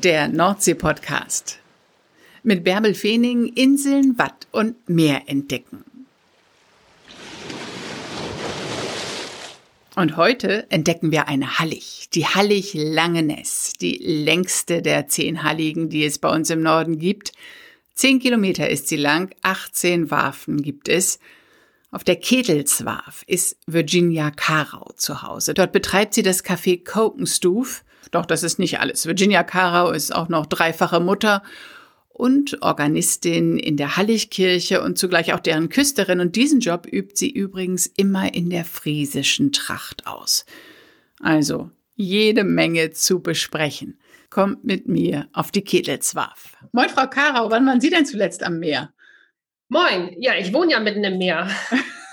der Nordsee-Podcast. Mit Bärbel Feening Inseln, Watt und Meer entdecken. Und heute entdecken wir eine Hallig, die Hallig Langeness, die längste der zehn Halligen, die es bei uns im Norden gibt. Zehn Kilometer ist sie lang, 18 Warfen gibt es. Auf der Ketelswarf ist Virginia Karau zu Hause. Dort betreibt sie das Café Kokenstuf doch das ist nicht alles. Virginia Carau ist auch noch dreifache Mutter und Organistin in der Halligkirche und zugleich auch deren Küsterin. Und diesen Job übt sie übrigens immer in der friesischen Tracht aus. Also jede Menge zu besprechen. Kommt mit mir auf die Ketelswarf. Moin, Frau Karau, wann waren Sie denn zuletzt am Meer? Moin, ja, ich wohne ja mitten im Meer.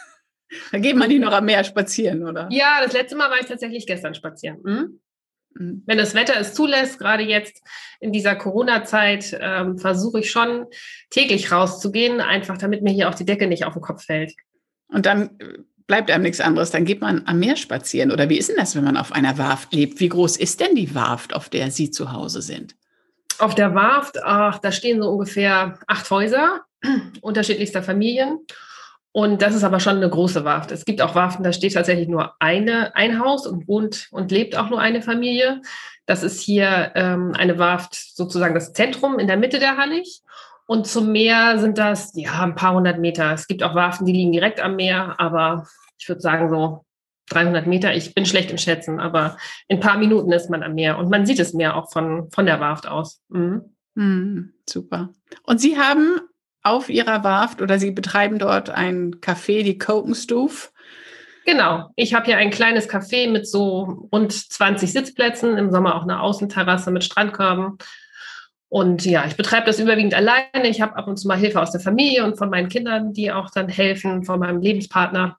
da geht man nicht noch am Meer spazieren, oder? Ja, das letzte Mal war ich tatsächlich gestern spazieren. Hm? Mhm. Wenn das Wetter es zulässt, gerade jetzt in dieser Corona-Zeit, ähm, versuche ich schon täglich rauszugehen, einfach damit mir hier auch die Decke nicht auf den Kopf fällt. Und dann äh, bleibt einem nichts anderes, dann geht man am Meer spazieren. Oder wie ist denn das, wenn man auf einer Warft lebt? Wie groß ist denn die Warft, auf der Sie zu Hause sind? Auf der Warft, ach, da stehen so ungefähr acht Häuser unterschiedlichster Familien. Und das ist aber schon eine große Warft. Es gibt auch Warften, da steht tatsächlich nur eine, ein Haus und wohnt und lebt auch nur eine Familie. Das ist hier ähm, eine Warft, sozusagen das Zentrum in der Mitte der Hallig. Und zum Meer sind das ja ein paar hundert Meter. Es gibt auch Warften, die liegen direkt am Meer, aber ich würde sagen so 300 Meter. Ich bin schlecht im Schätzen, aber in ein paar Minuten ist man am Meer und man sieht das Meer auch von, von der Warft aus. Mhm. Mhm, super. Und Sie haben auf ihrer Warft oder Sie betreiben dort ein Café, die Kokenstuf. Genau. Ich habe hier ein kleines Café mit so rund 20 Sitzplätzen, im Sommer auch eine Außenterrasse mit Strandkörben. Und ja, ich betreibe das überwiegend alleine. Ich habe ab und zu mal Hilfe aus der Familie und von meinen Kindern, die auch dann helfen, von meinem Lebenspartner.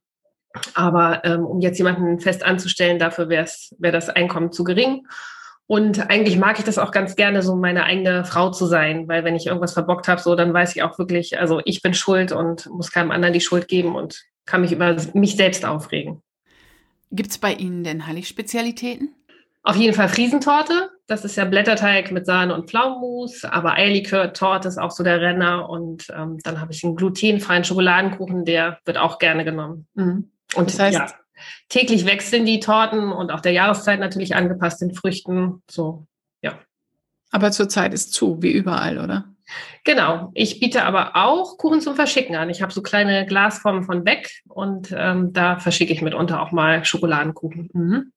Aber ähm, um jetzt jemanden fest anzustellen, dafür wäre wär das Einkommen zu gering. Und eigentlich mag ich das auch ganz gerne, so meine eigene Frau zu sein, weil wenn ich irgendwas verbockt habe, so dann weiß ich auch wirklich, also ich bin schuld und muss keinem anderen die Schuld geben und kann mich über mich selbst aufregen. Gibt es bei Ihnen denn Hallig-Spezialitäten? Auf jeden Fall Friesentorte. Das ist ja Blätterteig mit Sahne und Pflaumenmus, aber Eierlikör-Torte ist auch so der Renner. Und ähm, dann habe ich einen glutenfreien Schokoladenkuchen, der wird auch gerne genommen. Mhm. Und das heißt, ja, täglich wechseln die Torten und auch der Jahreszeit natürlich angepasst den Früchten. So, ja. Aber zurzeit ist zu, wie überall, oder? Genau. Ich biete aber auch Kuchen zum Verschicken an. Ich habe so kleine Glasformen von weg und ähm, da verschicke ich mitunter auch mal Schokoladenkuchen. Mhm.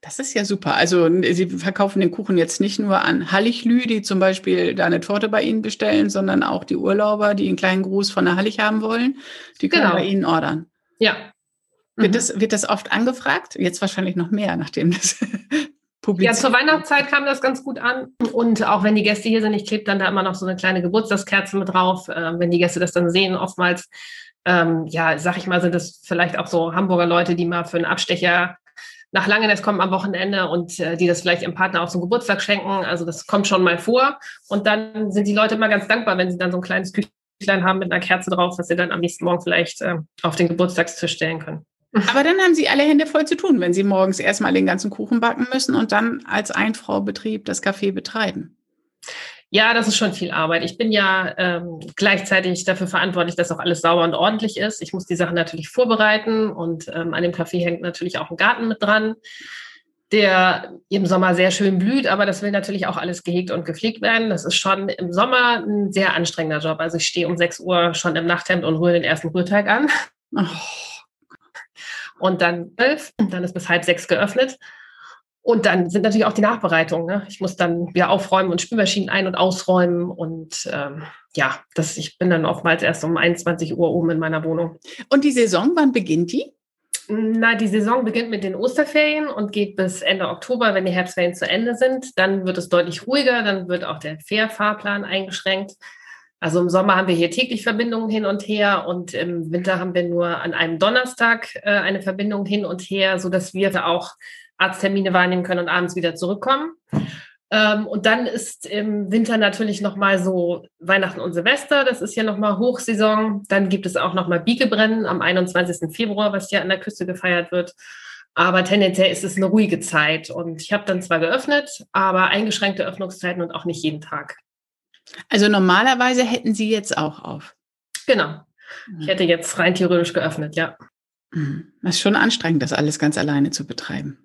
Das ist ja super. Also Sie verkaufen den Kuchen jetzt nicht nur an Hallichlü, die zum Beispiel da eine Torte bei Ihnen bestellen, sondern auch die Urlauber, die einen kleinen Gruß von der Hallig haben wollen, die können genau. bei Ihnen ordern. Ja, wird, mhm. das, wird das oft angefragt? Jetzt wahrscheinlich noch mehr, nachdem das publiziert Ja, zur Weihnachtszeit kam das ganz gut an. Und auch wenn die Gäste hier sind, ich klebe dann da immer noch so eine kleine Geburtstagskerze mit drauf. Äh, wenn die Gäste das dann sehen, oftmals, ähm, ja, sag ich mal, sind das vielleicht auch so Hamburger Leute, die mal für einen Abstecher nach Langeness kommen am Wochenende und äh, die das vielleicht ihrem Partner auch zum Geburtstag schenken. Also das kommt schon mal vor. Und dann sind die Leute immer ganz dankbar, wenn sie dann so ein kleines Küchlein haben mit einer Kerze drauf, was sie dann am nächsten Morgen vielleicht äh, auf den Geburtstagstisch stellen können. Aber dann haben Sie alle Hände voll zu tun, wenn Sie morgens erstmal den ganzen Kuchen backen müssen und dann als Einfraubetrieb das Café betreiben. Ja, das ist schon viel Arbeit. Ich bin ja ähm, gleichzeitig dafür verantwortlich, dass auch alles sauber und ordentlich ist. Ich muss die Sachen natürlich vorbereiten und ähm, an dem Café hängt natürlich auch ein Garten mit dran, der im Sommer sehr schön blüht, aber das will natürlich auch alles gehegt und gepflegt werden. Das ist schon im Sommer ein sehr anstrengender Job. Also ich stehe um 6 Uhr schon im Nachthemd und rühre den ersten Rührteig an. Oh und dann elf, dann ist bis halb sechs geöffnet. Und dann sind natürlich auch die Nachbereitungen. Ne? Ich muss dann wieder aufräumen und Spülmaschinen ein- und ausräumen. Und ähm, ja, das, ich bin dann oftmals erst um 21 Uhr oben in meiner Wohnung. Und die Saison, wann beginnt die? Na, die Saison beginnt mit den Osterferien und geht bis Ende Oktober, wenn die Herbstferien zu Ende sind. Dann wird es deutlich ruhiger, dann wird auch der Fährfahrplan eingeschränkt. Also im Sommer haben wir hier täglich Verbindungen hin und her und im Winter haben wir nur an einem Donnerstag äh, eine Verbindung hin und her, so dass wir auch Arzttermine wahrnehmen können und abends wieder zurückkommen. Ähm, und dann ist im Winter natürlich nochmal so Weihnachten und Silvester. Das ist ja nochmal Hochsaison. Dann gibt es auch nochmal Biegebrennen am 21. Februar, was hier an der Küste gefeiert wird. Aber tendenziell ist es eine ruhige Zeit. Und ich habe dann zwar geöffnet, aber eingeschränkte Öffnungszeiten und auch nicht jeden Tag. Also normalerweise hätten Sie jetzt auch auf. Genau. Ich hätte jetzt rein theoretisch geöffnet, ja. Mhm. Das ist schon anstrengend, das alles ganz alleine zu betreiben.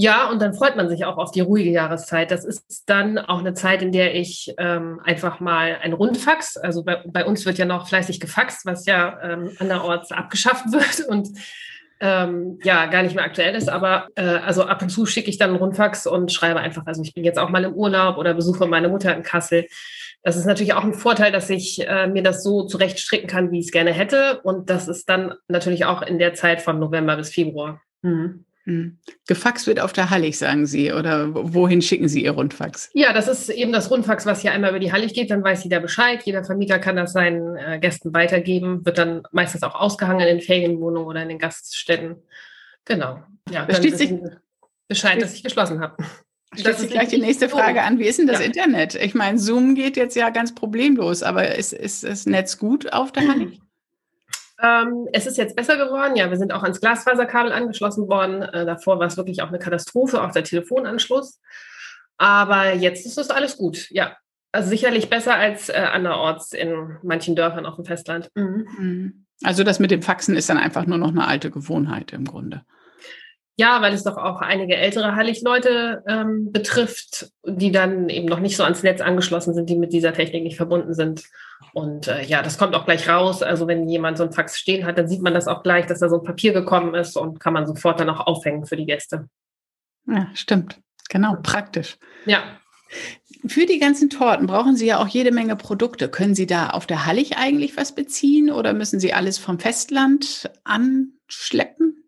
Ja, und dann freut man sich auch auf die ruhige Jahreszeit. Das ist dann auch eine Zeit, in der ich ähm, einfach mal ein Rundfax, also bei, bei, uns wird ja noch fleißig gefaxt, was ja ähm, anderorts abgeschafft wird und ähm, ja gar nicht mehr aktuell ist. Aber äh, also ab und zu schicke ich dann einen Rundfax und schreibe einfach, also ich bin jetzt auch mal im Urlaub oder besuche meine Mutter in Kassel. Das ist natürlich auch ein Vorteil, dass ich äh, mir das so zurechtstricken kann, wie ich es gerne hätte. Und das ist dann natürlich auch in der Zeit von November bis Februar. Mhm. Mhm. Gefaxt wird auf der Hallig, sagen Sie, oder wohin schicken Sie Ihr Rundfax? Ja, das ist eben das Rundfax, was hier einmal über die Hallig geht, dann weiß jeder Bescheid. Jeder Vermieter kann das seinen äh, Gästen weitergeben, wird dann meistens auch ausgehangen in den Ferienwohnungen oder in den Gaststätten. Genau. Ja, dann sich Bescheid, dass ich geschlossen habe. Stellt sich gleich die nächste Frage an. Wie ist denn das ja. Internet? Ich meine, Zoom geht jetzt ja ganz problemlos, aber ist, ist das Netz gut auf der Hallig? Ähm, es ist jetzt besser geworden. Ja, wir sind auch ans Glasfaserkabel angeschlossen worden. Äh, davor war es wirklich auch eine Katastrophe, auch der Telefonanschluss. Aber jetzt ist es alles gut. Ja, also sicherlich besser als äh, anderorts in manchen Dörfern auf dem Festland. Mhm. mhm. Also das mit dem Faxen ist dann einfach nur noch eine alte Gewohnheit im Grunde. Ja, weil es doch auch einige ältere Heiligleute ähm, betrifft, die dann eben noch nicht so ans Netz angeschlossen sind, die mit dieser Technik nicht verbunden sind. Und äh, ja, das kommt auch gleich raus. Also wenn jemand so ein Fax stehen hat, dann sieht man das auch gleich, dass da so ein Papier gekommen ist und kann man sofort dann auch aufhängen für die Gäste. Ja, stimmt. Genau, praktisch. Ja. Für die ganzen Torten brauchen Sie ja auch jede Menge Produkte. Können Sie da auf der Hallig eigentlich was beziehen oder müssen Sie alles vom Festland anschleppen?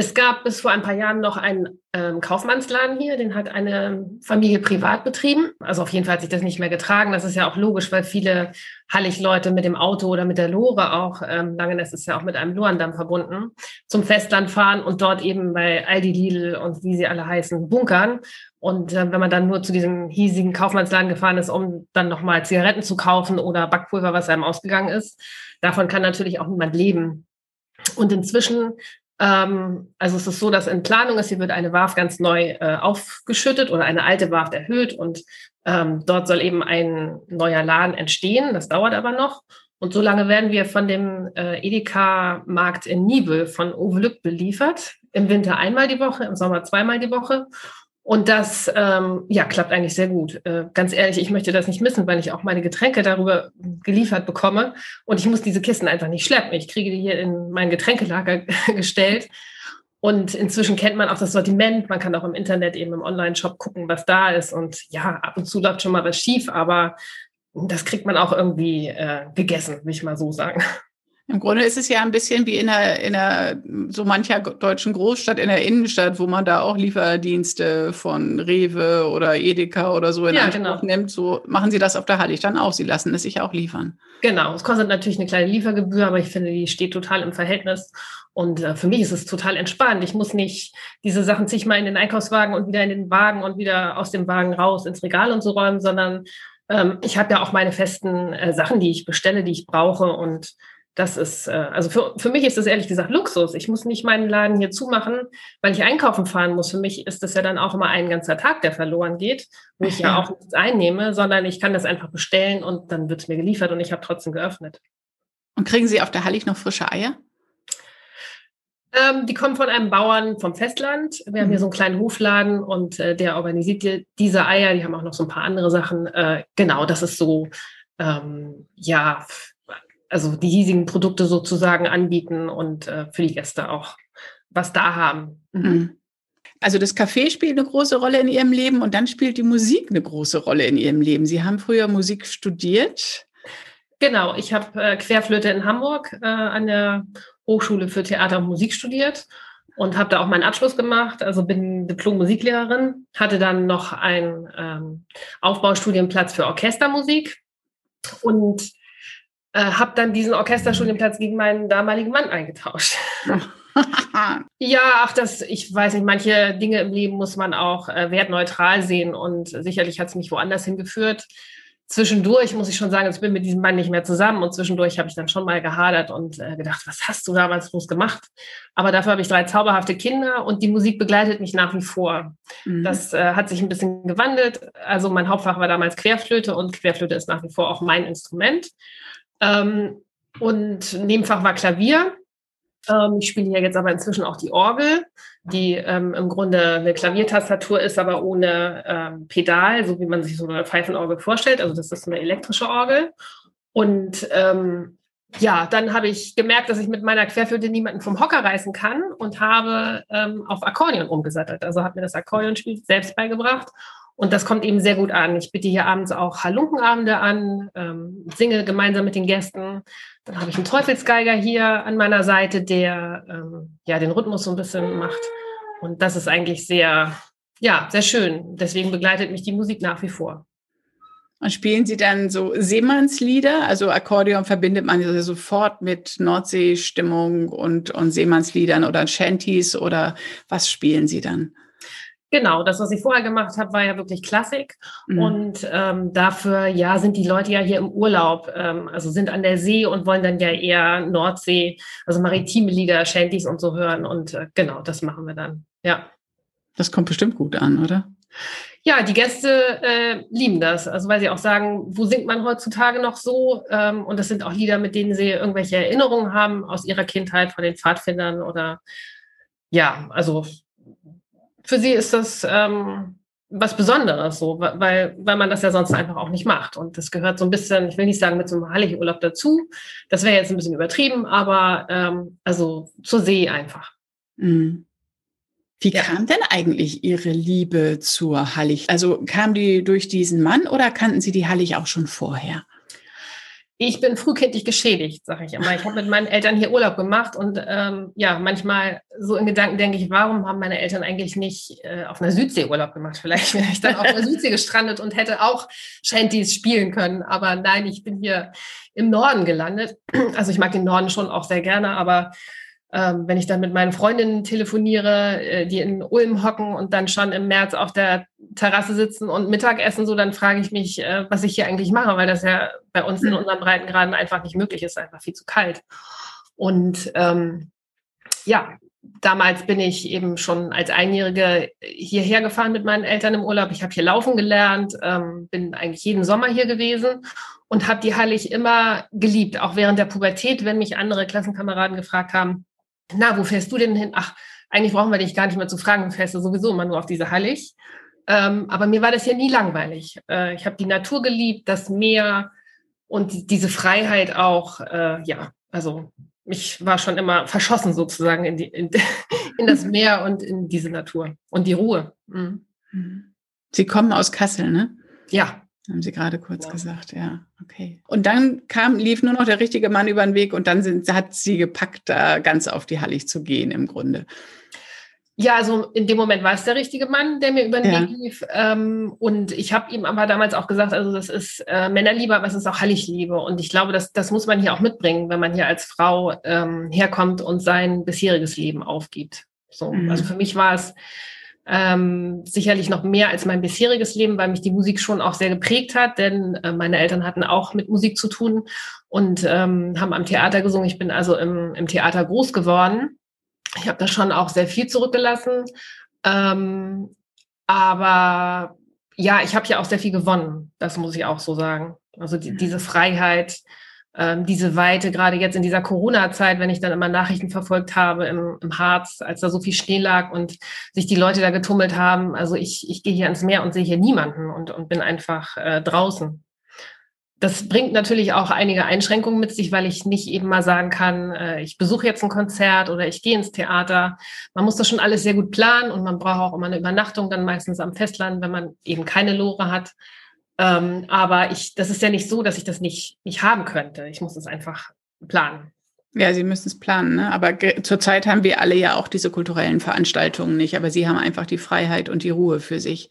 Es gab bis vor ein paar Jahren noch einen ähm, Kaufmannsladen hier, den hat eine Familie privat betrieben. Also auf jeden Fall hat sich das nicht mehr getragen. Das ist ja auch logisch, weil viele Hallig-Leute mit dem Auto oder mit der Lore auch, ähm, Langeness ist ja auch mit einem Lorendamm verbunden, zum Festland fahren und dort eben bei Aldi, Lidl und wie sie alle heißen, bunkern. Und äh, wenn man dann nur zu diesem hiesigen Kaufmannsladen gefahren ist, um dann nochmal Zigaretten zu kaufen oder Backpulver, was einem ausgegangen ist, davon kann natürlich auch niemand leben. Und inzwischen ähm, also es ist so, dass in Planung ist, hier wird eine Warf ganz neu äh, aufgeschüttet oder eine alte Warf erhöht und ähm, dort soll eben ein neuer Laden entstehen. Das dauert aber noch. Und solange werden wir von dem äh, Edeka-Markt in Nibel von Uwe Lück beliefert. Im Winter einmal die Woche, im Sommer zweimal die Woche. Und das ähm, ja, klappt eigentlich sehr gut. Äh, ganz ehrlich, ich möchte das nicht missen, weil ich auch meine Getränke darüber geliefert bekomme. Und ich muss diese Kisten einfach nicht schleppen. Ich kriege die hier in mein Getränkelager gestellt. Und inzwischen kennt man auch das Sortiment. Man kann auch im Internet eben im Online-Shop gucken, was da ist. Und ja, ab und zu läuft schon mal was schief, aber das kriegt man auch irgendwie äh, gegessen, will ich mal so sagen. Im Grunde ist es ja ein bisschen wie in einer, in einer so mancher deutschen Großstadt in der Innenstadt, wo man da auch Lieferdienste von Rewe oder Edeka oder so in ja, Anspruch genau. nimmt. So machen Sie das auf der Hallig dann auch. Sie lassen es sich auch liefern. Genau. Es kostet natürlich eine kleine Liefergebühr, aber ich finde, die steht total im Verhältnis. Und äh, für mich ist es total entspannt. Ich muss nicht diese Sachen zigmal in den Einkaufswagen und wieder in den Wagen und wieder aus dem Wagen raus ins Regal und so räumen, sondern ähm, ich habe ja auch meine festen äh, Sachen, die ich bestelle, die ich brauche und das ist, äh, also für, für mich ist das ehrlich gesagt Luxus. Ich muss nicht meinen Laden hier zumachen, weil ich einkaufen fahren muss. Für mich ist das ja dann auch immer ein ganzer Tag, der verloren geht, wo ich ja, auch nichts einnehme, sondern ich kann das einfach bestellen und dann wird es mir geliefert und ich habe trotzdem geöffnet. Und kriegen Sie auf der Hallig noch frische Eier? Ähm, die kommen von einem Bauern vom Festland. Wir mhm. haben hier mhm. so einen kleinen Hofladen und äh, der organisiert diese Eier. Die haben auch noch so ein paar andere Sachen. Äh, genau, das ist so, ähm, ja, also die hiesigen Produkte sozusagen anbieten und äh, für die Gäste auch was da haben. Mhm. mhm. Also das Café spielt eine große Rolle in Ihrem Leben und dann spielt die Musik eine große Rolle in Ihrem Leben. Sie haben früher Musik studiert. Genau, ich habe äh, Querflöte in Hamburg äh, an der Hochschule für Theater und Musik studiert und habe da auch meinen Abschluss gemacht. Also bin Diplom-Musiklehrerin, hatte dann noch einen ähm, Aufbaustudienplatz für Orchestermusik und äh, habe dann diesen Orchesterstudienplatz gegen meinen damaligen Mann eingetauscht. ja, ach, das, ich weiß nicht, manche Dinge im Leben muss man auch äh, wertneutral sehen und sicherlich hat es mich woanders hingeführt. zwischendurch muss ich schon sagen, ich bin mit diesem Mann nicht mehr zusammen und zwischendurch habe ich dann schon mal gehadert und äh, gedacht, was hast du damals bloß gemacht? Aber dafür habe ich drei zauberhafte Kinder und die Musik begleitet mich nach wie vor. Mhm. Das äh, hat sich ein bisschen gewandelt. Also mein Hauptfach war damals Querflöte und Querflöte ist nach wie vor auch mein Instrument. Ähm, und Nebenfach war Klavier. Ähm, ich spiele hier jetzt aber inzwischen auch die Orgel, die ähm, im Grunde eine Klaviertastatur ist, aber ohne ähm, Pedal, so wie man sich so eine Pfeifenorgel vorstellt. Also das ist eine elektrische Orgel. Und ähm, ja, dann habe ich gemerkt, dass ich mit meiner Querflöte niemanden vom Hocker reißen kann und habe ähm, auf Akkordeon umgesattelt. Also habe mir das Akkordeonspiel selbst beigebracht und das kommt eben sehr gut an. Ich biete hier abends auch Halunkenabende an, ähm, singe gemeinsam mit den Gästen. Dann habe ich einen Teufelsgeiger hier an meiner Seite, der ähm, ja den Rhythmus so ein bisschen macht. Und das ist eigentlich sehr, ja, sehr schön. Deswegen begleitet mich die Musik nach wie vor. Und spielen Sie dann so Seemannslieder? Also Akkordeon verbindet man ja sofort mit Nordseestimmung und, und Seemannsliedern oder Shanties oder was spielen Sie dann? Genau, das, was ich vorher gemacht habe, war ja wirklich Klassik. Mhm. Und ähm, dafür, ja, sind die Leute ja hier im Urlaub, ähm, also sind an der See und wollen dann ja eher Nordsee, also maritime Lieder, Shanties und so hören. Und äh, genau, das machen wir dann, ja. Das kommt bestimmt gut an, oder? Ja, die Gäste äh, lieben das. Also weil sie auch sagen, wo singt man heutzutage noch so? Ähm, und das sind auch Lieder, mit denen sie irgendwelche Erinnerungen haben aus ihrer Kindheit von den Pfadfindern oder ja, also für sie ist das ähm, was Besonderes, so, weil, weil man das ja sonst einfach auch nicht macht. Und das gehört so ein bisschen, ich will nicht sagen mit so einem Heiligurlaub dazu. Das wäre jetzt ein bisschen übertrieben, aber ähm, also zur See einfach. Mhm. Wie ja. kam denn eigentlich Ihre Liebe zur Hallig? Also kam die durch diesen Mann oder kannten Sie die Hallig auch schon vorher? Ich bin frühkindlich geschädigt, sage ich immer. Ich habe mit meinen Eltern hier Urlaub gemacht und ähm, ja, manchmal so in Gedanken denke ich, warum haben meine Eltern eigentlich nicht äh, auf einer Südsee Urlaub gemacht? Vielleicht wäre ich dann auf der Südsee gestrandet und hätte auch Shanties spielen können. Aber nein, ich bin hier im Norden gelandet. Also ich mag den Norden schon auch sehr gerne, aber ähm, wenn ich dann mit meinen Freundinnen telefoniere, äh, die in Ulm hocken und dann schon im März auf der Terrasse sitzen und Mittagessen, so dann frage ich mich, äh, was ich hier eigentlich mache, weil das ja bei uns in mhm. unseren Breitengraden einfach nicht möglich ist, einfach viel zu kalt. Und ähm, ja, damals bin ich eben schon als Einjährige hierher gefahren mit meinen Eltern im Urlaub. Ich habe hier laufen gelernt, ähm, bin eigentlich jeden Sommer hier gewesen und habe die Hallig immer geliebt, auch während der Pubertät, wenn mich andere Klassenkameraden gefragt haben, na, wo fährst du denn hin? Ach, eigentlich brauchen wir dich gar nicht mehr zu fragen, du fährst ja sowieso immer nur auf diese Hallig. Ähm, aber mir war das ja nie langweilig. Äh, ich habe die Natur geliebt, das Meer und die, diese Freiheit auch. Äh, ja, also ich war schon immer verschossen sozusagen in, die, in, in, das Meer und in diese Natur und die Ruhe. Mhm. Sie kommen aus Kassel, ne? Ja. Haben Sie gerade kurz ja. gesagt, ja, okay. Und dann kam, lief nur noch der richtige Mann über den Weg und dann sind, hat sie gepackt, da ganz auf die Hallig zu gehen im Grunde. Ja, also in dem Moment war es der richtige Mann, der mir über den ja. Weg lief. Ähm, und ich habe ihm aber damals auch gesagt, also das ist äh, Männerliebe, aber es ist auch Halligliebe. Und ich glaube, das, das muss man hier auch mitbringen, wenn man hier als Frau ähm, herkommt und sein bisheriges Leben aufgibt. So, mhm. also für mich war es ähm, sicherlich noch mehr als mein bisheriges Leben, weil mich die Musik schon auch sehr geprägt hat, denn äh, meine Eltern hatten auch mit Musik zu tun und ähm, haben am Theater gesungen. Ich bin also im, im Theater groß geworden. Ich habe da schon auch sehr viel zurückgelassen. Ähm, aber ja, ich habe ja auch sehr viel gewonnen, das muss ich auch so sagen. Also die, diese Freiheit, ähm, diese Weite, gerade jetzt in dieser Corona-Zeit, wenn ich dann immer Nachrichten verfolgt habe im, im Harz, als da so viel Schnee lag und sich die Leute da getummelt haben. Also ich, ich gehe hier ans Meer und sehe hier niemanden und, und bin einfach äh, draußen. Das bringt natürlich auch einige Einschränkungen mit sich, weil ich nicht eben mal sagen kann, äh, ich besuche jetzt ein Konzert oder ich gehe ins Theater. Man muss das schon alles sehr gut planen und man braucht auch immer eine Übernachtung dann meistens am Festland, wenn man eben keine Lore hat. Ähm, aber ich, das ist ja nicht so, dass ich das nicht, nicht haben könnte. Ich muss es einfach planen. Ja, Sie müssen es planen, ne? aber zurzeit haben wir alle ja auch diese kulturellen Veranstaltungen nicht, aber Sie haben einfach die Freiheit und die Ruhe für sich.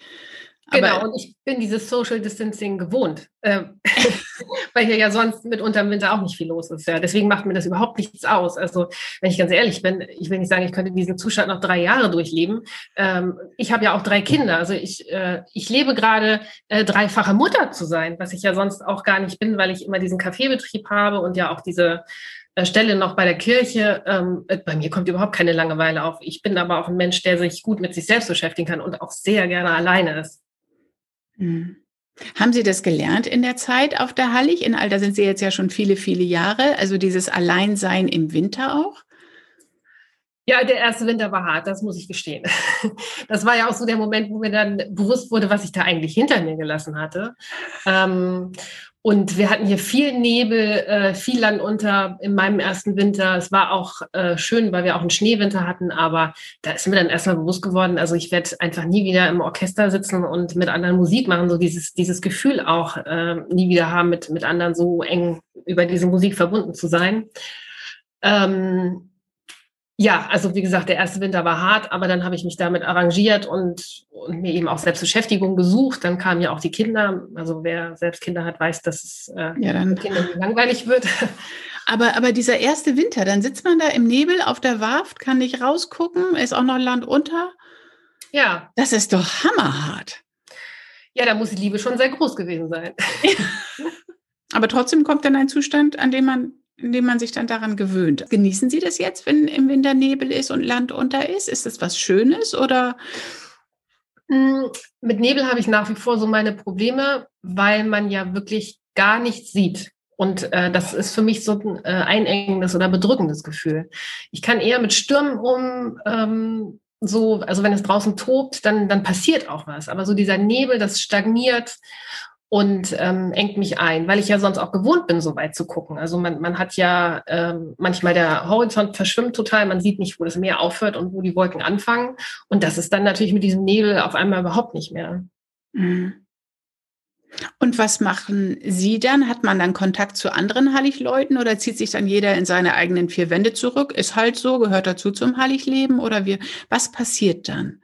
Genau, und ich bin dieses Social Distancing gewohnt, äh, weil hier ja sonst mitunter im Winter auch nicht viel los ist. Ja. Deswegen macht mir das überhaupt nichts aus. Also, wenn ich ganz ehrlich bin, ich will nicht sagen, ich könnte diesen Zustand noch drei Jahre durchleben. Ähm, ich habe ja auch drei Kinder. Also ich, äh, ich lebe gerade äh, dreifache Mutter zu sein, was ich ja sonst auch gar nicht bin, weil ich immer diesen Kaffeebetrieb habe und ja auch diese äh, Stelle noch bei der Kirche. Ähm, äh, bei mir kommt überhaupt keine Langeweile auf. Ich bin aber auch ein Mensch, der sich gut mit sich selbst beschäftigen kann und auch sehr gerne alleine ist. Mhm. Haben Sie das gelernt in der Zeit auf der Hallig? In Alter sind Sie jetzt ja schon viele, viele Jahre. Also dieses Alleinsein im Winter auch? Ja, der erste Winter war hart, das muss ich gestehen. Das war ja auch so der Moment, wo mir dann bewusst wurde, was ich da eigentlich hinter mir gelassen hatte. Ähm, und wir hatten hier viel Nebel, äh, viel Land unter in meinem ersten Winter. Es war auch äh, schön, weil wir auch einen Schneewinter hatten, aber da ist mir dann erstmal bewusst geworden, also ich werde einfach nie wieder im Orchester sitzen und mit anderen Musik machen, so dieses, dieses Gefühl auch äh, nie wieder haben, mit, mit anderen so eng über diese Musik verbunden zu sein. Ähm, ja, also wie gesagt, der erste Winter war hart, aber dann habe ich mich damit arrangiert und, und, mir eben auch Selbstbeschäftigung gesucht. Dann kamen ja auch die Kinder. Also wer selbst Kinder hat, weiß, dass es äh, ja, dann. Kinder langweilig wird. Aber, aber dieser erste Winter, dann sitzt man da im Nebel auf der Warft, kann nicht rausgucken, ist auch noch Land unter. Ja. Das ist doch hammerhart. Ja, da muss die Liebe schon sehr groß gewesen sein. aber trotzdem kommt dann ein Zustand, an dem man indem man sich dann daran gewöhnt. Genießen Sie das jetzt, wenn im Winter Nebel ist und Land unter ist? Ist das was Schönes oder? Mm, mit Nebel habe ich nach wie vor so meine Probleme, weil man ja wirklich gar nichts sieht. Und äh, das ist für mich so ein äh, einengendes oder bedrückendes Gefühl. Ich kann eher mit Stürmen um ähm, so, also wenn es draußen tobt, dann, dann passiert auch was. Aber so dieser Nebel, das stagniert und ähm, engt mich ein, weil ich ja sonst auch gewohnt bin, so weit zu gucken. Also man, man hat ja ähm, manchmal der Horizont verschwimmt total, man sieht nicht, wo das Meer aufhört und wo die Wolken anfangen. Und das ist dann natürlich mit diesem Nebel auf einmal überhaupt nicht mehr. Mhm. Und was machen Sie dann? Hat man dann Kontakt zu anderen Halligleuten oder zieht sich dann jeder in seine eigenen vier Wände zurück? Ist halt so, gehört dazu zum Halligleben oder wie, was passiert dann?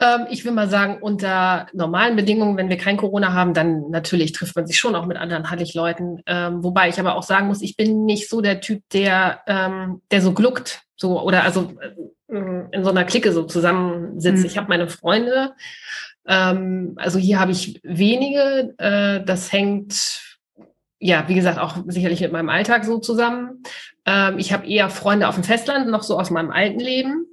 Ähm, ich will mal sagen, unter normalen Bedingungen, wenn wir kein Corona haben, dann natürlich trifft man sich schon auch mit anderen Hallig-Leuten. Ähm, wobei ich aber auch sagen muss, ich bin nicht so der Typ, der, ähm, der so gluckt, so oder also äh, in so einer Clique so zusammensitzt. Mhm. Ich habe meine Freunde. Ähm, also hier habe ich wenige. Äh, das hängt ja, wie gesagt, auch sicherlich mit meinem Alltag so zusammen. Ähm, ich habe eher Freunde auf dem Festland, noch so aus meinem alten Leben.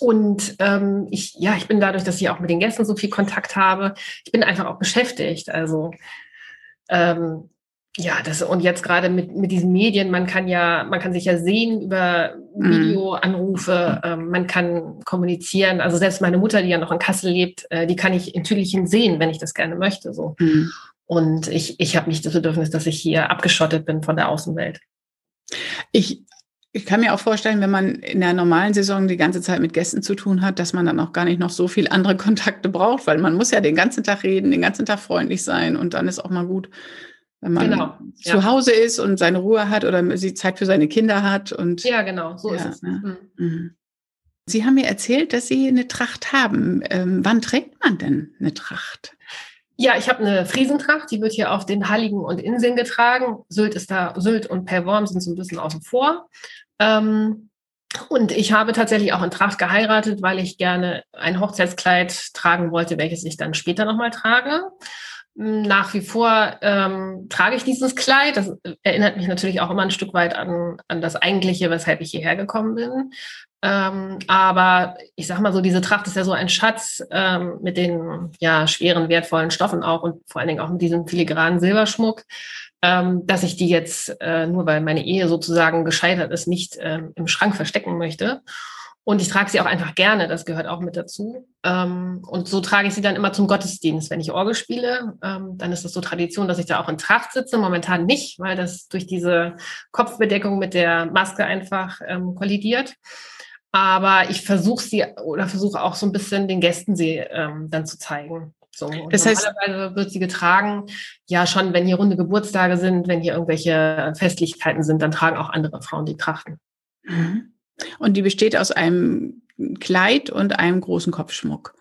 Und ähm, ich, ja, ich bin dadurch, dass ich auch mit den Gästen so viel Kontakt habe, ich bin einfach auch beschäftigt. Also ähm, ja, das und jetzt gerade mit, mit diesen Medien, man kann ja, man kann sich ja sehen über mhm. Videoanrufe, ähm, man kann kommunizieren. Also selbst meine Mutter, die ja noch in Kassel lebt, äh, die kann ich in Tüdelchen sehen, wenn ich das gerne möchte. So. Mhm. Und ich, ich habe nicht das Bedürfnis, dass ich hier abgeschottet bin von der Außenwelt. Ich ich kann mir auch vorstellen, wenn man in der normalen Saison die ganze Zeit mit Gästen zu tun hat, dass man dann auch gar nicht noch so viel andere Kontakte braucht, weil man muss ja den ganzen Tag reden, den ganzen Tag freundlich sein und dann ist auch mal gut, wenn man genau, zu ja. Hause ist und seine Ruhe hat oder sie Zeit für seine Kinder hat. Und, ja, genau, so ja, ist es. Ne? Mhm. mhm. Sie haben mir erzählt, dass Sie eine Tracht haben. Ähm, wann trägt man denn eine Tracht? Ja, ich habe eine Friesentracht, die wird hier auf den Heiligen und Inseln getragen. Sylt ist da, Sylt und Perworm sind so ein bisschen außen vor. Ähm, und ich habe tatsächlich auch in Tracht geheiratet, weil ich gerne ein Hochzeitskleid tragen wollte, welches ich dann später nochmal trage. Nach wie vor ähm, trage ich dieses Kleid. Das erinnert mich natürlich auch immer ein Stück weit an, an das Eigentliche, weshalb ich hierher gekommen bin. Ähm, aber ich sag mal so, diese Tracht ist ja so ein Schatz ähm, mit den ja schweren, wertvollen Stoffen auch und vor allen Dingen auch mit diesem filigranen Silberschmuck ähm, dass ich die jetzt, äh, nur weil meine Ehe sozusagen gescheitert ist, nicht ähm, im Schrank verstecken möchte. Und ich trage sie auch einfach gerne, das gehört auch mit dazu. Ähm, und so trage ich sie dann immer zum Gottesdienst. Wenn ich Orgel spiele, ähm, dann ist das so Tradition, dass ich da auch in Tracht sitze. Momentan nicht, weil das durch diese Kopfbedeckung mit der Maske einfach ähm, kollidiert. Aber ich versuche sie oder versuche auch so ein bisschen den Gästen sie dann zu zeigen. So, das heißt, normalerweise wird sie getragen, ja schon, wenn hier runde Geburtstage sind, wenn hier irgendwelche Festlichkeiten sind, dann tragen auch andere Frauen die Trachten. Mhm. Und die besteht aus einem Kleid und einem großen Kopfschmuck.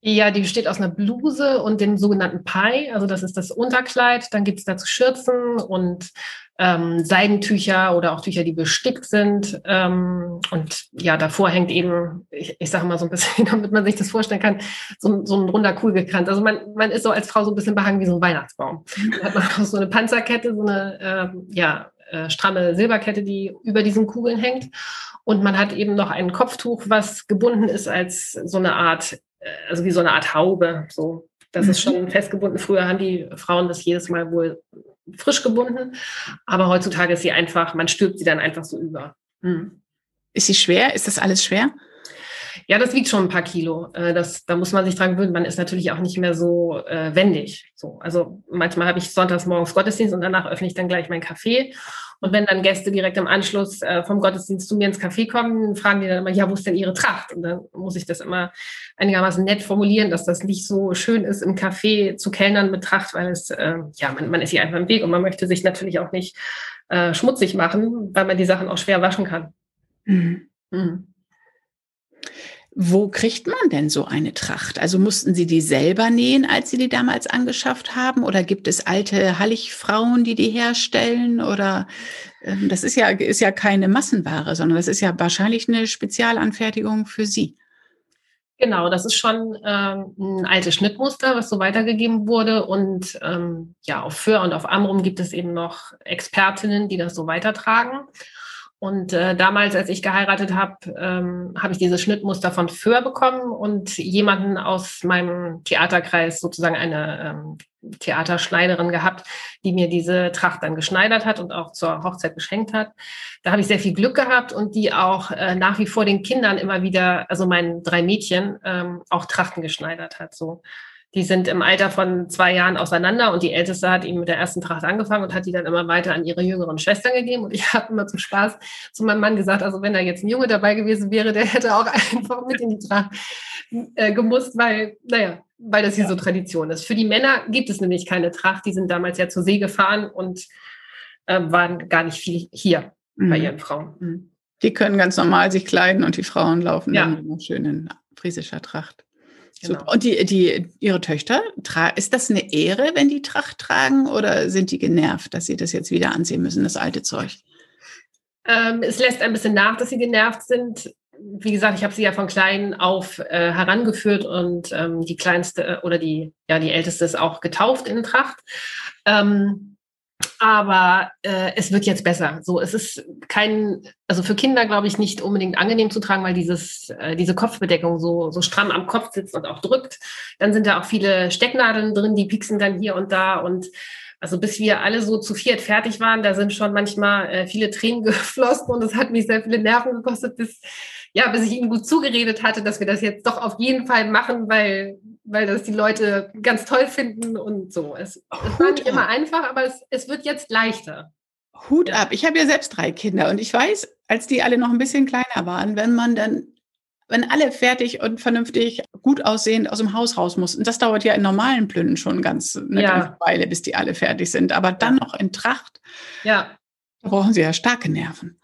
Ja, die besteht aus einer Bluse und dem sogenannten Pai, also das ist das Unterkleid. Dann gibt es dazu Schürzen und ähm, Seidentücher oder auch Tücher, die bestickt sind. Ähm, und ja, davor hängt eben, ich, ich sage mal so ein bisschen, damit man sich das vorstellen kann, so, so ein runder Kugelkranz. Also man, man ist so als Frau so ein bisschen behangen wie so ein Weihnachtsbaum. Dann hat man auch so eine Panzerkette, so eine äh, ja, äh, stramme Silberkette, die über diesen Kugeln hängt. Und man hat eben noch ein Kopftuch, was gebunden ist als so eine Art, äh, also wie so eine Art Haube. So, das ist mhm. schon festgebunden. Früher haben die Frauen das jedes Mal wohl frisch gebunden. Aber heutzutage ist sie einfach, man stülpt sie dann einfach so über. Hm. Ist sie schwer? Ist das alles schwer? Ja, das wiegt schon ein paar Kilo. Äh, das, da muss man sich dran gewöhnen. Man ist natürlich auch nicht mehr so äh, wendig. So, also manchmal habe ich sonntags morgens Gottesdienst und danach öffne ich dann gleich mein Café. Und wenn dann Gäste direkt im Anschluss äh, vom Gottesdienst zu mir ins Café kommen, fragen die dann immer, ja, wo ist denn ihre Tracht? Und dann muss ich das immer einigermaßen nett formulieren, dass das nicht so schön ist, im Café zu kellnern mit Tracht, weil es, äh, ja, man, man ist hier einfach im Weg und man möchte sich natürlich auch nicht äh, schmutzig machen, weil man die Sachen auch schwer waschen kann. Mhm. Mhm. Wo kriegt man denn so eine Tracht? Also mussten Sie die selber nähen, als Sie die damals angeschafft haben? Oder gibt es alte Halligfrauen, die die herstellen? Oder ähm, das ist ja, ist ja keine Massenware, sondern das ist ja wahrscheinlich eine Spezialanfertigung für Sie. Genau, das ist schon ähm, ein altes Schnittmuster, was so weitergegeben wurde. Und ähm, ja, auf Föhr und auf Amrum gibt es eben noch Expertinnen, die das so weitertragen. Und äh, damals, als ich geheiratet habe, ähm, habe ich dieses Schnittmuster von Föhr bekommen und jemanden aus meinem Theaterkreis, sozusagen eine ähm, Theaterschneiderin gehabt, die mir diese Tracht dann geschneidert hat und auch zur Hochzeit geschenkt hat. Da habe ich sehr viel Glück gehabt und die auch äh, nach wie vor den Kindern immer wieder, also meinen drei Mädchen, ähm, auch Trachten geschneidert hat. So die sind im Alter von zwei Jahren auseinander und die Älteste hat eben mit der ersten Tracht angefangen und hat die dann immer weiter an ihre jüngeren Schwestern gegeben. Und ich habe immer zum Spaß zu meinem Mann gesagt, also wenn da jetzt ein Junge dabei gewesen wäre, der hätte auch einfach mit in die Tracht äh, gemusst, weil, naja, weil das hier ja. so Tradition ist. Für die Männer gibt es nämlich keine Tracht. Die sind damals ja zur See gefahren und äh, waren gar nicht viel hier mhm. bei ihren Frauen. Mhm. Die können ganz normal sich kleiden und die Frauen laufen ja. dann in friesischer Tracht. Genau. Super. Und die, die, ihre Töchter, ist das eine Ehre, wenn die Tracht tragen oder sind die genervt, dass sie das jetzt wieder anziehen müssen, das alte Zeug? Ähm, es lässt ein bisschen nach, dass sie genervt sind. Wie gesagt, ich habe sie ja von klein auf äh, herangeführt und ähm, die kleinste äh, oder die, ja, die älteste ist auch getauft in Tracht. Ähm, aber äh, es wird jetzt besser. So, es ist kein, also für Kinder glaube ich nicht unbedingt angenehm zu tragen, weil dieses, äh, diese Kopfbedeckung so, so stramm am Kopf sitzt und auch drückt. Dann sind da auch viele Stecknadeln drin, die pieksen dann hier und da und also bis wir alle so zu viert fertig waren, da sind schon manchmal äh, viele Tränen geflossen und es hat mich sehr viele Nerven gekostet, bis, ja, bis ich ihm gut zugeredet hatte, dass wir das jetzt doch auf jeden Fall machen, weil, weil das die Leute ganz toll finden und so. Es, es war nicht immer einfach, aber es, es wird jetzt leichter. Hut ja. ab. Ich habe ja selbst drei Kinder und ich weiß, als die alle noch ein bisschen kleiner waren, wenn man dann wenn alle fertig und vernünftig gut aussehend aus dem Haus raus mussten. Das dauert ja in normalen Plünnen schon ganz eine ja. ganze Weile, bis die alle fertig sind. Aber dann noch in Tracht, ja. da brauchen sie ja starke Nerven.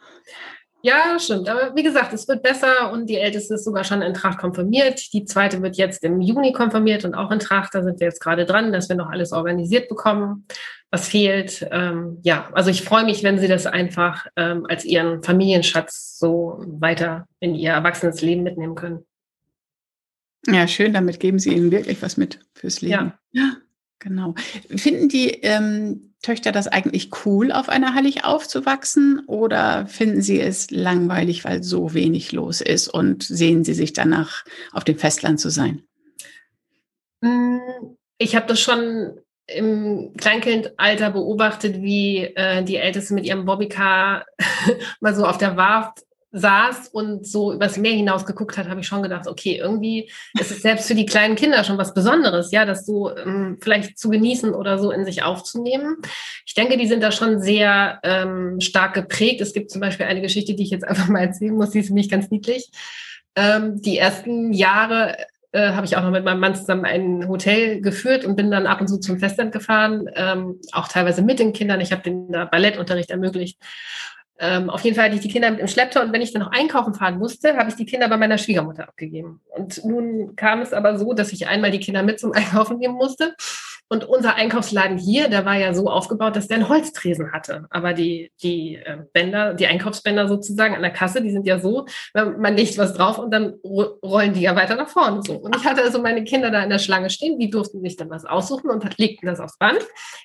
Ja, stimmt. Aber wie gesagt, es wird besser und die älteste ist sogar schon in Tracht konfirmiert. Die zweite wird jetzt im Juni konfirmiert und auch in Tracht. Da sind wir jetzt gerade dran, dass wir noch alles organisiert bekommen, was fehlt. Ähm, ja, also ich freue mich, wenn Sie das einfach ähm, als Ihren Familienschatz so weiter in Ihr erwachsenes Leben mitnehmen können. Ja, schön. Damit geben Sie ihnen wirklich was mit fürs Leben. Ja. Genau. Finden die ähm, Töchter das eigentlich cool, auf einer Hallig aufzuwachsen oder finden sie es langweilig, weil so wenig los ist und sehen sie sich danach, auf dem Festland zu sein? Mm, ich habe das schon im Kleinkindalter beobachtet, wie äh, die Älteste mit ihrem Bobbycar mal so auf der Warft saß und so übers Meer hinaus geguckt hat, habe ich schon gedacht, okay, irgendwie ist es selbst für die kleinen Kinder schon was Besonderes, ja, das so ähm, vielleicht zu genießen oder so in sich aufzunehmen. Ich denke, die sind da schon sehr ähm, stark geprägt. Es gibt zum Beispiel eine Geschichte, die ich jetzt einfach mal erzählen muss, die ist nämlich ganz niedlich. Ähm, die ersten Jahre äh, habe ich auch noch mit meinem Mann zusammen ein Hotel geführt und bin dann ab und zu zum Festland gefahren, ähm, auch teilweise mit den Kindern. Ich habe den Ballettunterricht ermöglicht. Ähm, auf jeden Fall hatte ich die Kinder mit im Schlepptau und wenn ich dann noch einkaufen fahren musste, habe ich die Kinder bei meiner Schwiegermutter abgegeben. Und nun kam es aber so, dass ich einmal die Kinder mit zum Einkaufen nehmen musste und unser Einkaufsladen hier, der war ja so aufgebaut, dass der einen Holztresen hatte. Aber die, die äh, Bänder, die Einkaufsbänder sozusagen an der Kasse, die sind ja so, man legt was drauf und dann rollen die ja weiter nach vorne. So. Und ich hatte also meine Kinder da in der Schlange stehen, die durften sich dann was aussuchen und legten das aufs Band.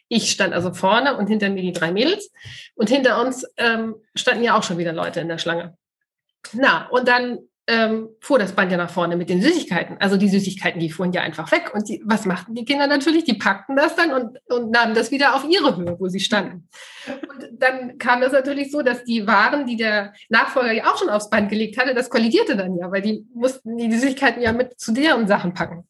Ich stand also vorne und hinter mir die drei Mädels. Und hinter uns ähm, standen ja auch schon wieder Leute in der Schlange. Na, und dann ähm, fuhr das Band ja nach vorne mit den Süßigkeiten. Also die Süßigkeiten, die fuhren ja einfach weg. Und die, was machten die Kinder natürlich? Die packten das dann und, und nahmen das wieder auf ihre Höhe, wo sie standen. Und dann kam das natürlich so, dass die Waren, die der Nachfolger ja auch schon aufs Band gelegt hatte, das kollidierte dann ja, weil die mussten die Süßigkeiten ja mit zu deren Sachen packen.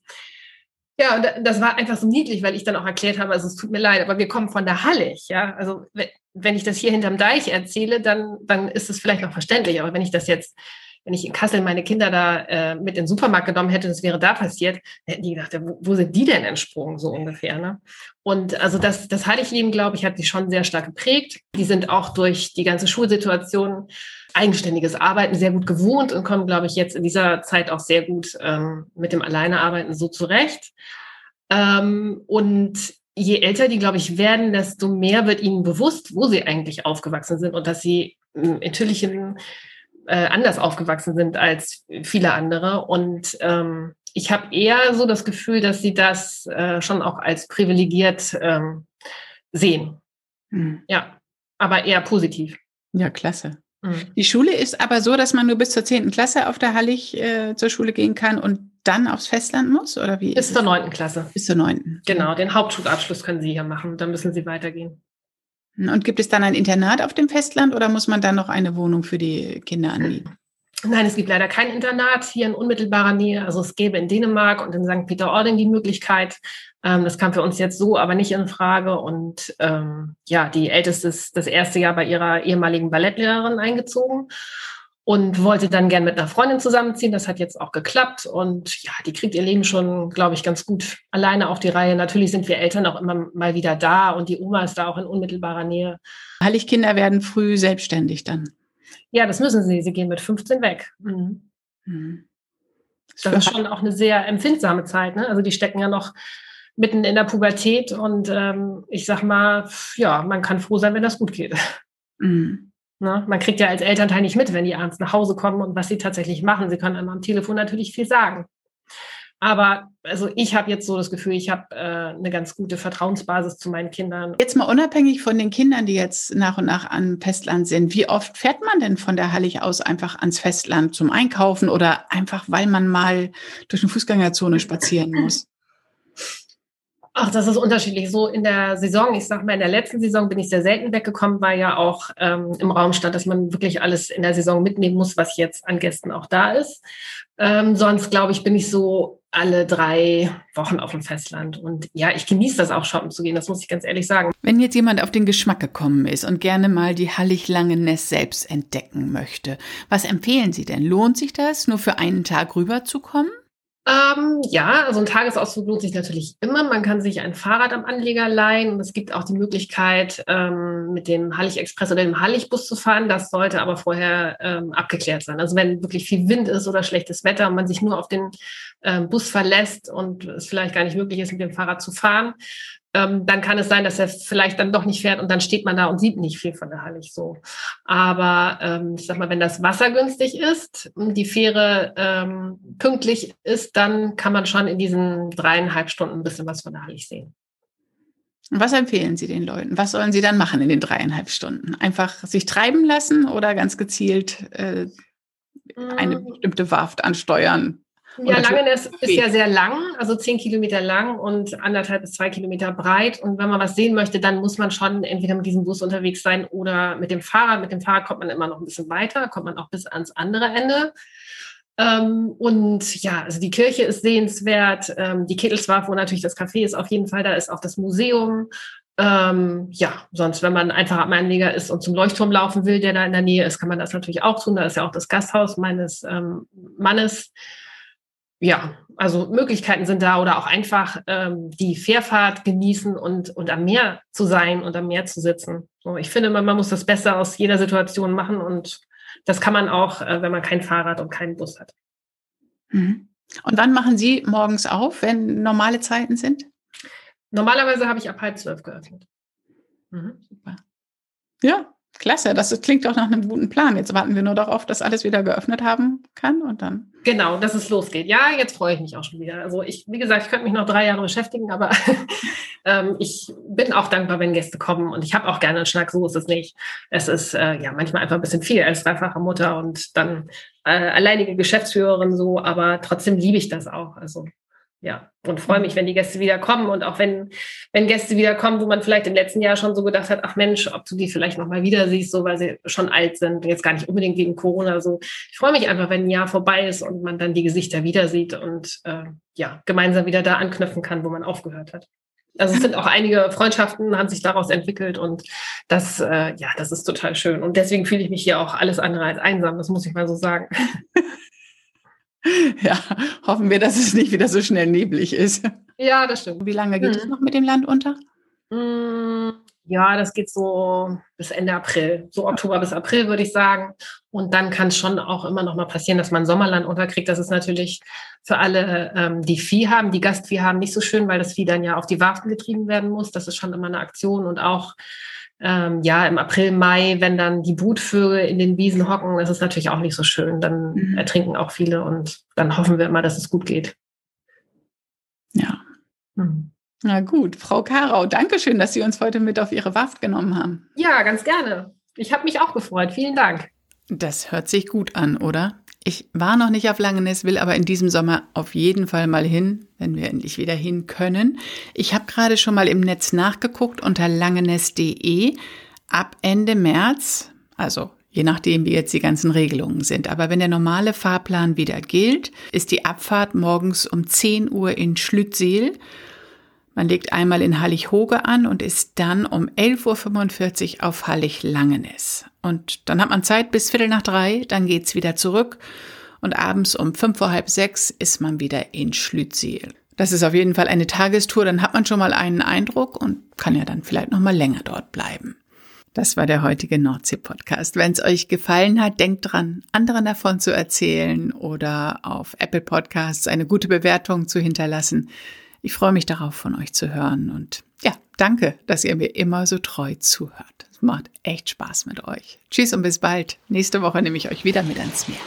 Ja, und das war einfach so niedlich, weil ich dann auch erklärt habe, also es tut mir leid, aber wir kommen von der Hallig, ja. Also wenn ich das hier hinterm Deich erzähle, dann, dann ist es vielleicht noch verständlich. Aber wenn ich das jetzt wenn ich in Kassel meine Kinder da äh, mit in den Supermarkt genommen hätte, das wäre da passiert, hätten die gedacht, wo, sind die denn entsprungen, so ungefähr. Ne? Und also das, das Heiligleben, glaube ich, hat die schon sehr stark geprägt. Die sind auch durch die ganze Schulsituation eigenständiges Arbeiten sehr gut gewohnt und kommen, glaube ich, jetzt in dieser Zeit auch sehr gut ähm, mit dem Alleinearbeiten so zurecht. Ähm, und je älter die, glaube ich, werden, desto mehr wird ihnen bewusst, wo sie eigentlich aufgewachsen sind und dass sie in natürlichen äh, anders aufgewachsen sind als viele andere. Und ähm, ich habe eher so das Gefühl, dass sie das äh, schon auch als privilegiert ähm, sehen. Mhm. Ja, aber eher positiv. Ja, klasse. Mhm. Die Schule ist aber so, dass man nur bis zur 10. Klasse auf der Hallig äh, zur Schule gehen kann und dann aufs Festland muss? Oder wie? Bis zur 9. Klasse. Bis zur 9. Genau, den Hauptschulabschluss können Sie hier machen. Dann müssen Sie weitergehen. Und gibt es dann ein Internat auf dem Festland oder muss man dann noch eine Wohnung für die Kinder anbieten? Nein, es gibt leider kein Internat hier in unmittelbarer Nähe. Also es gäbe in Dänemark und in St. Peter-Ording die Möglichkeit. Ähm, das kam für uns jetzt so aber nicht in Frage. Und ähm, ja, die Älteste ist das erste Jahr bei ihrer ehemaligen Ballettlehrerin eingezogen und wollte dann gern mit einer Freundin zusammenziehen. Das hat jetzt auch geklappt und ja, die kriegt ihr Leben schon, glaube ich, ganz gut alleine auf die Reihe. Natürlich sind wir Eltern auch immer mal wieder da und die Oma ist da auch in unmittelbarer Nähe. Heiligkinder werden früh selbstständig dann. Ja, das müssen sie. Sie gehen mit 15 weg. Mhm. Mhm. Das ist schon auch eine sehr empfindsame Zeit. Ne? Also die stecken ja noch mitten in der Pubertät und ähm, ich sag mal, ja, man kann froh sein, wenn das gut geht. Mhm. Ne? Man kriegt ja als Elternteil nicht mit, wenn die abends nach Hause kommen und was sie tatsächlich machen. Sie können einem am Telefon natürlich viel sagen. Aber also ich habe jetzt so das Gefühl, ich habe äh, eine ganz gute Vertrauensbasis zu meinen Kindern. Jetzt mal unabhängig von den Kindern, die jetzt nach und nach am Festland sind, wie oft fährt man denn von der Hallig aus einfach ans Festland zum Einkaufen oder einfach, weil man mal durch eine Fußgängerzone spazieren muss? Ach, das ist unterschiedlich. So in der Saison, ich sag mal, in der letzten Saison bin ich sehr selten weggekommen, weil ja auch ähm, im Raum stand, dass man wirklich alles in der Saison mitnehmen muss, was jetzt an Gästen auch da ist. Ähm, sonst, glaube ich, bin ich so alle drei Wochen auf dem Festland. Und ja, ich genieße das auch, shoppen zu gehen, das muss ich ganz ehrlich sagen. Wenn jetzt jemand auf den Geschmack gekommen ist und gerne mal die Hallig-Lange-Ness selbst entdecken möchte, was empfehlen Sie denn? Lohnt sich das, nur für einen Tag rüberzukommen? Ähm, ja, also ein Tagesausflug lohnt sich natürlich immer. Man kann sich ein Fahrrad am Anleger leihen und es gibt auch die Möglichkeit, ähm, mit dem Hallig Express oder dem Hallig-Bus zu fahren. Das sollte aber vorher ähm, abgeklärt sein. Also wenn wirklich viel Wind ist oder schlechtes Wetter und man sich nur auf den ähm, Bus verlässt und es vielleicht gar nicht möglich ist, mit dem Fahrrad zu fahren, ähm, dann kann es sein, dass er vielleicht dann doch nicht fährt und dann steht man da und sieht nicht viel von der Hallig so. Aber ähm, ich sag mal, wenn das Wasser günstig ist und die Fähre ähm, pünktlich ist, dann kann man schon in diesen dreieinhalb Stunden ein bisschen was von der Hallig sehen. Was empfehlen Sie den Leuten? Was sollen sie dann machen in den dreieinhalb Stunden? Einfach sich treiben lassen oder ganz gezielt äh, eine mm. bestimmte Warft ansteuern? Ja, Langenes ist ja sehr lang, also zehn Kilometer lang und anderthalb bis zwei Kilometer breit. Und wenn man was sehen möchte, dann muss man schon entweder mit diesem Bus unterwegs sein oder mit dem Fahrrad. Mit dem Fahrrad kommt man immer noch ein bisschen weiter, kommt man auch bis ans andere Ende. Ähm, und ja, also die Kirche ist sehenswert. Ähm, die Kettelswarf, wo natürlich das Café ist, auf jeden Fall, da ist auch das Museum. Ähm, ja, sonst, wenn man einfach am Anleger ist und zum Leuchtturm laufen will, der da in der Nähe ist, kann man das natürlich auch tun. Da ist ja auch das Gasthaus meines ähm, Mannes. Ja, also Möglichkeiten sind da oder auch einfach ähm, die Fährfahrt genießen und, und am Meer zu sein und am Meer zu sitzen. So, ich finde, man, man muss das Beste aus jeder Situation machen und das kann man auch, äh, wenn man kein Fahrrad und keinen Bus hat. Mhm. Und wann machen Sie morgens auf, wenn normale Zeiten sind? Normalerweise habe ich ab halb zwölf geöffnet. Mhm. Super. Ja, Klasse, das klingt doch nach einem guten Plan. Jetzt warten wir nur darauf, dass alles wieder geöffnet haben kann und dann. Genau, dass es losgeht. Ja, jetzt freue ich mich auch schon wieder. Also ich, wie gesagt, ich könnte mich noch drei Jahre beschäftigen, aber ähm, ich bin auch dankbar, wenn Gäste kommen und ich habe auch gerne einen Schnack, so ist es nicht. Es ist äh, ja manchmal einfach ein bisschen viel als dreifache Mutter und dann äh, alleinige Geschäftsführerin so, aber trotzdem liebe ich das auch. Also ja, und freue mich, wenn die Gäste wieder kommen und auch wenn, wenn Gäste wieder kommen, wo man vielleicht im letzten Jahr schon so gedacht hat, ach Mensch, ob du die vielleicht nochmal wieder siehst, so weil sie schon alt sind, jetzt gar nicht unbedingt wegen Corona so. Ich freue mich einfach, wenn ein Jahr vorbei ist und man dann die Gesichter wieder sieht und äh, ja, gemeinsam wieder da anknüpfen kann, wo man aufgehört hat. Also es sind auch einige Freundschaften, haben sich daraus entwickelt und das, äh, ja, das ist total schön. Und deswegen fühle ich mich hier auch alles andere als einsam, das muss ich mal so sagen. Ja, hoffen wir, dass es nicht wieder so schnell neblig ist. Ja, das stimmt. Wie lange geht hm. es noch mit dem Land unter? Hm, ja, das geht so bis Ende April, so Oktober bis April würde ich sagen. Und dann kann es schon auch immer noch mal passieren, dass man Sommerland unterkriegt. Das ist natürlich für alle, ähm, die Vieh haben, die Gastvieh haben, nicht so schön, weil das Vieh dann ja auf die Warten getrieben werden muss. Das ist schon immer eine Aktion und auch ähm, ja, im April, Mai, wenn dann die Brutvögel in den Wiesen hocken, das ist natürlich auch nicht so schön. Dann mhm. ertrinken auch viele und dann hoffen wir immer, dass es gut geht. Ja. Mhm. Na gut, Frau Karau, danke schön, dass Sie uns heute mit auf Ihre Waft genommen haben. Ja, ganz gerne. Ich habe mich auch gefreut. Vielen Dank. Das hört sich gut an, oder? Ich war noch nicht auf Langenes, will aber in diesem Sommer auf jeden Fall mal hin, wenn wir endlich wieder hin können. Ich habe gerade schon mal im Netz nachgeguckt unter langenes.de. Ab Ende März, also je nachdem, wie jetzt die ganzen Regelungen sind. Aber wenn der normale Fahrplan wieder gilt, ist die Abfahrt morgens um 10 Uhr in Schlüttseel man legt einmal in Hallig-Hoge an und ist dann um 11.45 Uhr auf Hallig-Langenes. Und dann hat man Zeit bis Viertel nach drei, dann geht's wieder zurück. Und abends um fünf vor halb sechs ist man wieder in Schlütziel. Das ist auf jeden Fall eine Tagestour, dann hat man schon mal einen Eindruck und kann ja dann vielleicht noch mal länger dort bleiben. Das war der heutige Nordsee-Podcast. Wenn es euch gefallen hat, denkt dran, anderen davon zu erzählen oder auf Apple Podcasts eine gute Bewertung zu hinterlassen. Ich freue mich darauf, von euch zu hören und ja, danke, dass ihr mir immer so treu zuhört. Es macht echt Spaß mit euch. Tschüss und bis bald. Nächste Woche nehme ich euch wieder mit ans Meer.